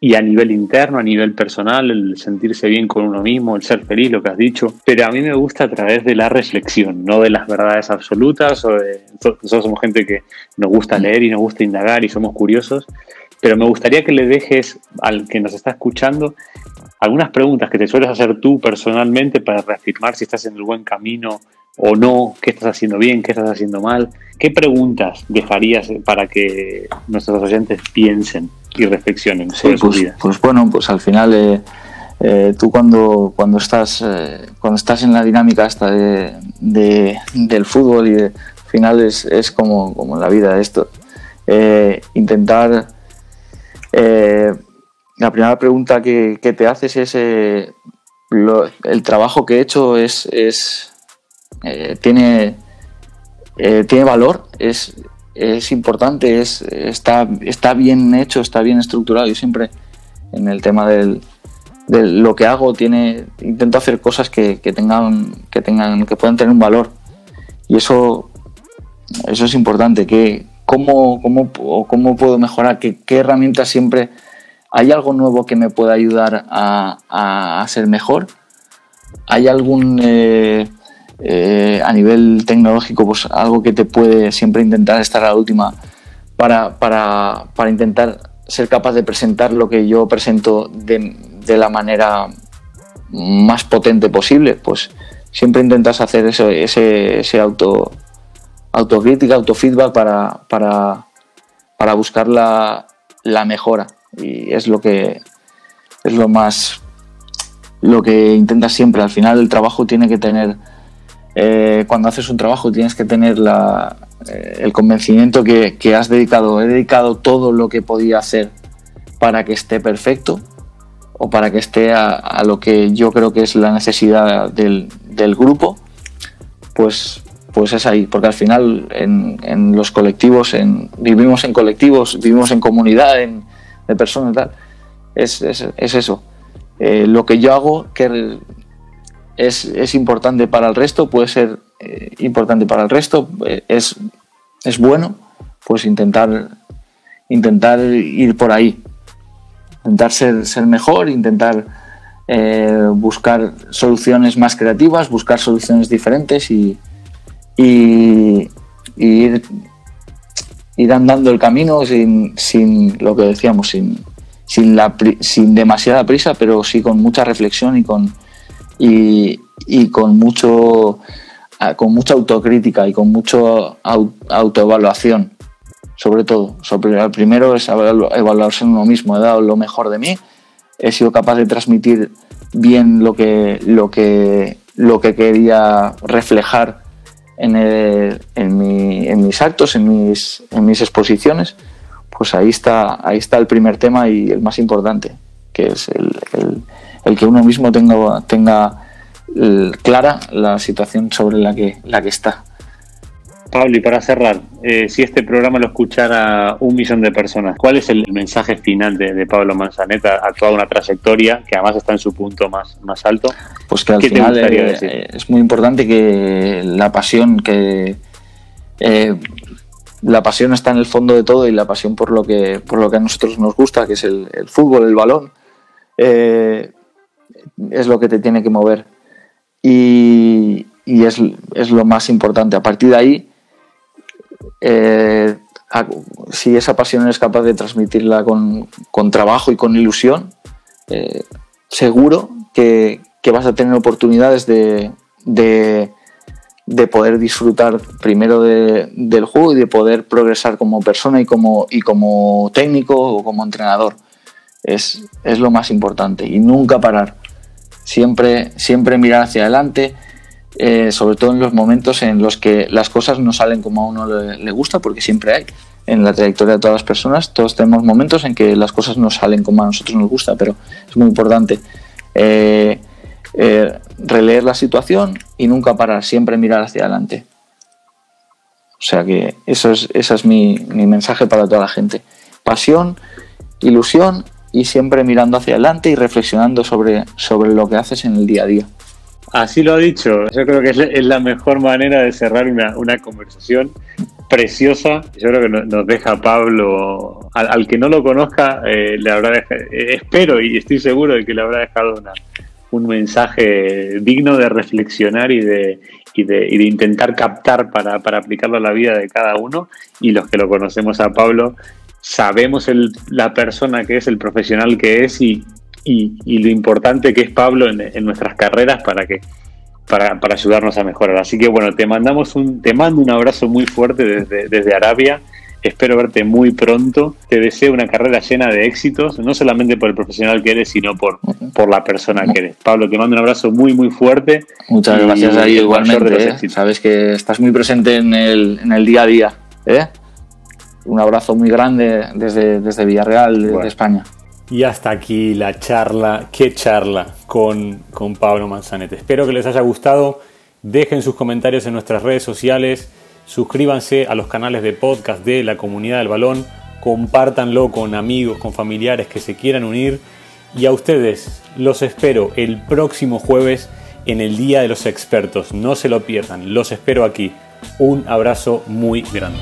Speaker 1: y a nivel interno, a nivel personal, el sentirse bien con uno mismo, el ser feliz, lo que has dicho. Pero a mí me gusta a través de la reflexión, no de las verdades absolutas. O nosotros somos gente que nos gusta leer y nos gusta indagar y somos curiosos. Pero me gustaría que le dejes al que nos está escuchando algunas preguntas que te sueles hacer tú personalmente para reafirmar si estás en el buen camino o no, qué estás haciendo bien, qué estás haciendo mal. ¿Qué preguntas dejarías para que nuestros oyentes piensen y reflexionen sobre
Speaker 2: su pues,
Speaker 1: vida?
Speaker 2: Pues bueno, pues al final eh, eh, tú cuando, cuando, estás, eh, cuando estás en la dinámica esta de, del fútbol y al final es, es como, como en la vida esto, intentar la primera pregunta que, te haces es, eh, ¿el trabajo que he hecho es, eh, tiene, eh, tiene valor? ¿Es, es importante? Es, está, ¿Está bien hecho? ¿Está bien estructurado? Yo siempre en el tema del, de lo que hago tiene intento hacer cosas que, tengan que tengan que puedan tener un valor y eso eso es importante que cómo cómo, cómo puedo mejorar qué, qué herramientas siempre ¿Hay algo nuevo que me pueda ayudar a, ser mejor? ¿Hay algún, eh, eh, a nivel tecnológico, pues algo que te puede siempre intentar estar a la última para, para, para intentar ser capaz de presentar lo que yo presento de, de, la manera más potente posible? Pues siempre intentas hacer ese, ese, ese auto, autocrítica, autofeedback para, para, para buscar la, la mejora y es lo que es lo más lo que intentas siempre. Al final el trabajo tiene que tener, eh, cuando haces un trabajo tienes que tener la, eh, el convencimiento que, has dedicado, he dedicado todo lo que podía hacer para que esté perfecto o para que esté a, lo que yo creo que es la necesidad del, grupo, pues, pues es ahí, porque al final en, los colectivos, en, vivimos en colectivos, vivimos en comunidad, en, de personas, tal. Es, es, es eso. Eh, lo que yo hago que es, es, importante para el resto, puede ser eh, importante para el resto, eh, es, es bueno, pues intentar, intentar ir por ahí, intentar ser, ser mejor, intentar buscar soluciones más creativas, buscar soluciones diferentes y, y ir ir andando el camino sin, sin lo que decíamos, sin, sin, la, sin demasiada prisa, pero sí con mucha reflexión y con, y, y con mucho con mucha autocrítica y con mucho autoevaluación, sobre todo. Sobre, el primero es evaluarse en uno mismo. He dado lo mejor de mí, he sido capaz de transmitir bien lo que, lo que, lo que quería reflejar en, en, mis actos, en mis, en mis exposiciones, pues ahí está, ahí está el primer tema y el más importante, que es el, el, que uno mismo tenga, tenga clara la situación sobre la que, la que está.
Speaker 1: Pablo, y para cerrar, eh, si este programa lo escuchara un millón de personas, ¿cuál es el mensaje final de, Pablo Manzaneta a toda una trayectoria que además está en su punto más, más alto?
Speaker 2: Pues que al final eh, es muy importante que la pasión, que eh, la pasión está en el fondo de todo y la pasión por lo que, por lo que a nosotros nos gusta, que es el, fútbol, el balón, es lo que te tiene que mover. Y, y es, es, lo más importante. A partir de ahí, eh, si esa pasión eres capaz de transmitirla con, trabajo y con ilusión, eh, seguro que, vas a tener oportunidades de, poder disfrutar primero del juego y de poder progresar como persona y como, y como técnico o como entrenador. Es, es lo más importante y nunca parar. Siempre, siempre mirar hacia adelante eh, sobre todo en los momentos en los que las cosas no salen como a uno le, gusta, porque siempre hay en la trayectoria de todas las personas, todos tenemos momentos en que las cosas no salen como a nosotros nos gusta, pero es muy importante eh, eh, releer la situación y nunca parar, siempre mirar hacia adelante. O sea que eso es, ese es mi, mi mensaje para toda la gente. Pasión, ilusión y siempre mirando hacia adelante y reflexionando sobre, sobre lo que haces en el día a día.
Speaker 1: Así lo ha dicho. Yo creo que es la mejor manera de cerrar una, conversación preciosa. Yo creo que nos deja Pablo, al, que no lo conozca, eh, le habrá dejado, eh, espero y estoy seguro de que le habrá dejado una, un mensaje digno de reflexionar y de, y de, y de intentar captar para, para, aplicarlo a la vida de cada uno. Y los que lo conocemos a Pablo, sabemos el, la persona que es, el profesional que es y, y, lo importante que es Pablo en, en nuestras carreras para que para, para, ayudarnos a mejorar. Así que bueno, te mandamos un, te mando un abrazo muy fuerte desde, desde Arabia. Espero verte muy pronto. Te deseo una carrera llena de éxitos, no solamente por el profesional que eres, sino por, por la persona que eres. Pablo, te mando un abrazo muy, muy fuerte.
Speaker 2: Muchas gracias a igualmente. ¿eh? Sabes que estás muy presente en el, en el día a día. ¿eh? Un abrazo muy grande desde, desde Villarreal, de España.
Speaker 3: Y hasta aquí la charla, qué charla con, con Pablo Manzanete. Espero que les haya gustado. Dejen sus comentarios en nuestras redes sociales. Suscríbanse a los canales de podcast de la comunidad del balón. Compártanlo con amigos, con familiares que se quieran unir. Y a ustedes los espero el próximo jueves en el Día de los Expertos. No se lo pierdan. Los espero aquí. Un abrazo muy grande.